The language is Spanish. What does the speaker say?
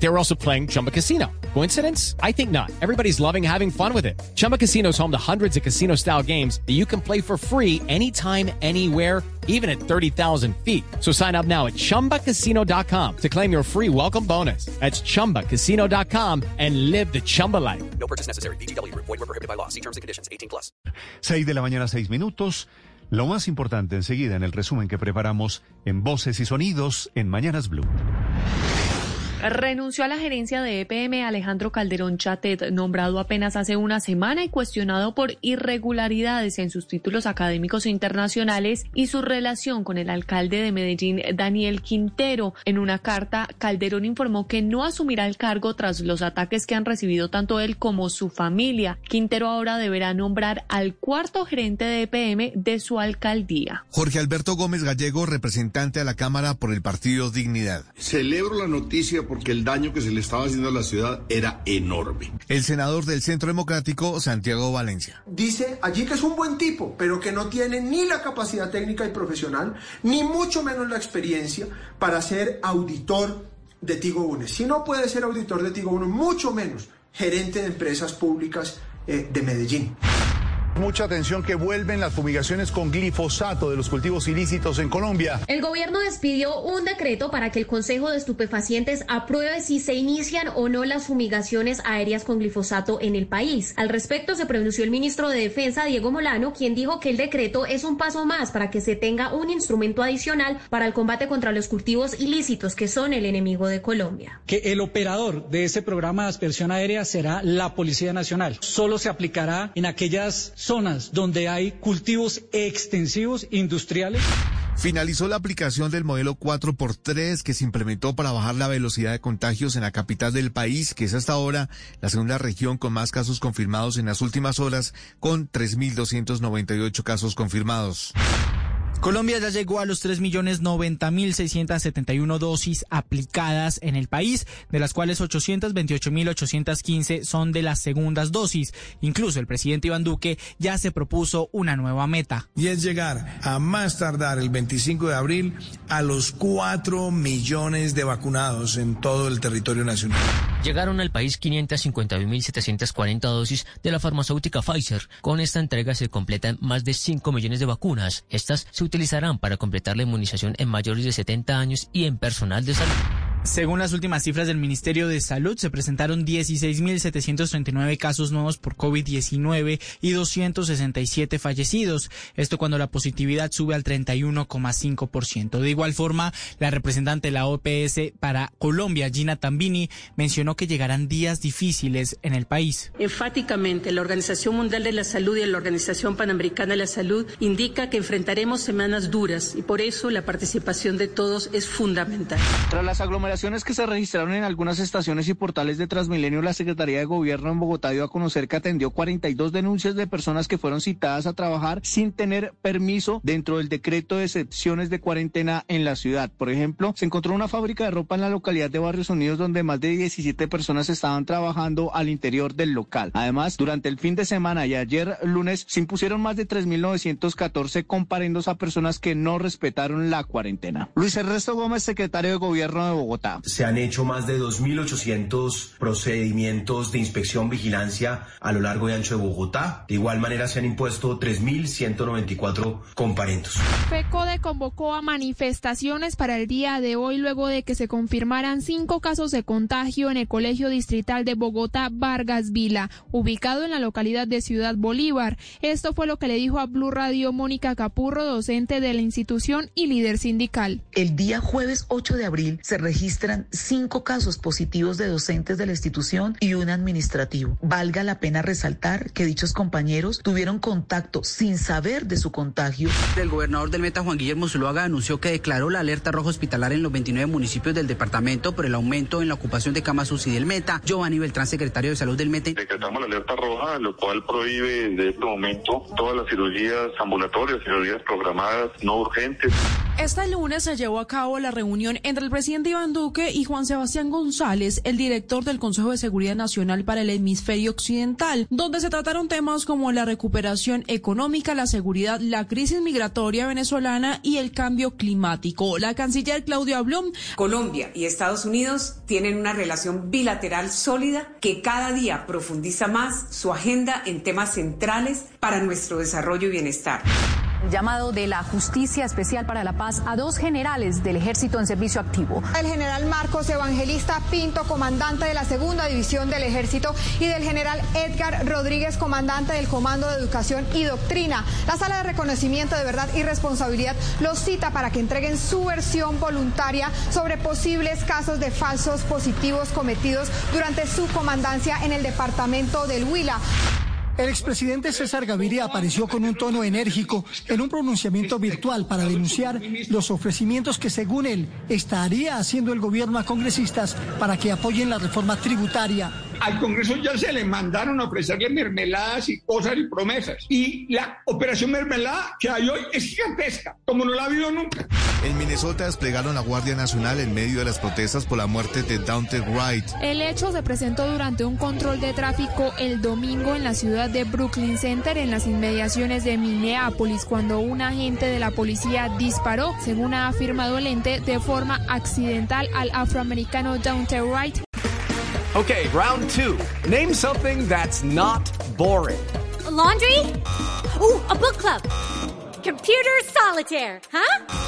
They were also playing Chumba Casino. Coincidence? I think not. Everybody's loving having fun with it. Chumba Casino is home to hundreds of casino style games that you can play for free anytime, anywhere, even at 30,000 feet. So sign up now at chumbacasino.com to claim your free welcome bonus. That's chumbacasino.com and live the Chumba life. No purchase necessary. BGW. Void were prohibited by law. See terms and conditions. 18 plus. 6 de la mañana, 6 minutos. Lo más importante enseguida en el resumen que preparamos en Voces y Sonidos en Mañanas Blue. Renunció a la gerencia de EPM Alejandro Calderón Chatet, nombrado apenas hace una semana y cuestionado por irregularidades en sus títulos académicos internacionales y su relación con el alcalde de Medellín, Daniel Quintero. En una carta, Calderón informó que no asumirá el cargo tras los ataques que han recibido tanto él como su familia. Quintero ahora deberá nombrar al cuarto gerente de EPM de su alcaldía. Jorge Alberto Gómez Gallego, representante a la Cámara por el Partido Dignidad. Celebro la noticia porque el daño que se le estaba haciendo a la ciudad era enorme. El senador del Centro Democrático, Santiago Valencia. Dice allí que es un buen tipo, pero que no tiene ni la capacidad técnica y profesional, ni mucho menos la experiencia para ser auditor de Tigo Unes. Si no puede ser auditor de Tigo Unes, mucho menos gerente de empresas públicas eh, de Medellín. Mucha atención que vuelven las fumigaciones con glifosato de los cultivos ilícitos en Colombia. El gobierno despidió un decreto para que el Consejo de Estupefacientes apruebe si se inician o no las fumigaciones aéreas con glifosato en el país. Al respecto se pronunció el ministro de Defensa, Diego Molano, quien dijo que el decreto es un paso más para que se tenga un instrumento adicional para el combate contra los cultivos ilícitos que son el enemigo de Colombia. Que el operador de ese programa de aspersión aérea será la Policía Nacional. Solo se aplicará en aquellas zonas donde hay cultivos extensivos industriales. Finalizó la aplicación del modelo 4x3 que se implementó para bajar la velocidad de contagios en la capital del país, que es hasta ahora la segunda región con más casos confirmados en las últimas horas, con 3.298 casos confirmados. Colombia ya llegó a los 3.090.671 dosis aplicadas en el país, de las cuales 828.815 son de las segundas dosis. Incluso el presidente Iván Duque ya se propuso una nueva meta. Y es llegar a más tardar el 25 de abril a los 4 millones de vacunados en todo el territorio nacional. Llegaron al país 551.740 dosis de la farmacéutica Pfizer. Con esta entrega se completan más de 5 millones de vacunas. Estas se utilizarán para completar la inmunización en mayores de 70 años y en personal de salud. Según las últimas cifras del Ministerio de Salud, se presentaron 16.739 casos nuevos por COVID-19 y 267 fallecidos. Esto cuando la positividad sube al 31,5%. De igual forma, la representante de la OPS para Colombia, Gina Tambini, mencionó que llegarán días difíciles en el país. Enfáticamente, la Organización Mundial de la Salud y la Organización Panamericana de la Salud indica que enfrentaremos semanas duras y por eso la participación de todos es fundamental. Tras las aglomeraciones que se registraron en algunas estaciones y portales de Transmilenio, la Secretaría de Gobierno en Bogotá dio a conocer que atendió 42 denuncias de personas que fueron citadas a trabajar sin tener permiso dentro del decreto de excepciones de cuarentena en la ciudad. Por ejemplo, se encontró una fábrica de ropa en la localidad de Barrios Unidos donde más de 17 personas estaban trabajando al interior del local. Además, durante el fin de semana y ayer lunes se impusieron más de 3.914 comparendos a personas que no respetaron la cuarentena. Luis Ernesto Gómez, secretario de Gobierno de Bogotá. Se han hecho más de 2.800 procedimientos de inspección vigilancia a lo largo y ancho de Bogotá. De igual manera se han impuesto 3.194 comparendos. FECODE convocó a manifestaciones para el día de hoy luego de que se confirmaran cinco casos de contagio en el Colegio Distrital de Bogotá Vargas Vila, ubicado en la localidad de Ciudad Bolívar. Esto fue lo que le dijo a Blue Radio Mónica Capurro, docente de la institución y líder sindical. El día jueves 8 de abril se registran cinco casos positivos de docentes de la institución y un administrativo. Valga la pena resaltar que dichos compañeros tuvieron contacto sin saber de su contagio. El gobernador del Meta, Juan Guillermo Zuluaga, anunció que declaró la alerta roja hospitalaria en los 29 municipios del departamento por el aumento en la ocupación de camas UCI del Meta. Giovanni Beltrán, secretario de Salud del Meta. Decretamos la alerta roja, lo cual prohíbe desde este momento todas las cirugías ambulatorias, cirugías programadas no urgentes. Este lunes se llevó a cabo la reunión entre el presidente Iván Duque y Juan Sebastián González, el director del Consejo de Seguridad Nacional para el Hemisferio Occidental, donde se trataron temas como la recuperación económica, la seguridad, la crisis migratoria venezolana y el cambio climático. La canciller Claudia Blum. Colombia y Estados Unidos tienen una relación bilateral sólida que cada día profundiza más su agenda en temas centrales para nuestro desarrollo y bienestar. El llamado de la Justicia Especial para la Paz a dos generales del Ejército en servicio activo. El general Marcos Evangelista Pinto, comandante de la Segunda División del Ejército, y del general Edgar Rodríguez, comandante del Comando de Educación y Doctrina. La Sala de Reconocimiento de Verdad y Responsabilidad los cita para que entreguen su versión voluntaria sobre posibles casos de falsos positivos cometidos durante su comandancia en el departamento del Huila. El expresidente César Gaviria apareció con un tono enérgico en un pronunciamiento virtual para denunciar los ofrecimientos que, según él, estaría haciendo el gobierno a congresistas para que apoyen la reforma tributaria. Al Congreso ya se le mandaron a ofrecerle mermeladas y cosas y promesas. Y la operación mermelada que hay hoy es gigantesca, como no la ha habido nunca. En Minnesota desplegaron la Guardia Nacional en medio de las protestas por la muerte de Daunte Wright. El hecho se presentó durante un control de tráfico el domingo en la ciudad de Brooklyn Center, en las inmediaciones de Minneapolis, cuando un agente de la policía disparó, según ha afirmado el ente, de forma accidental al afroamericano Daunte Wright. Okay, round two. Name something that's not boring. A laundry? Ooh, a book club. Computer solitaire, huh?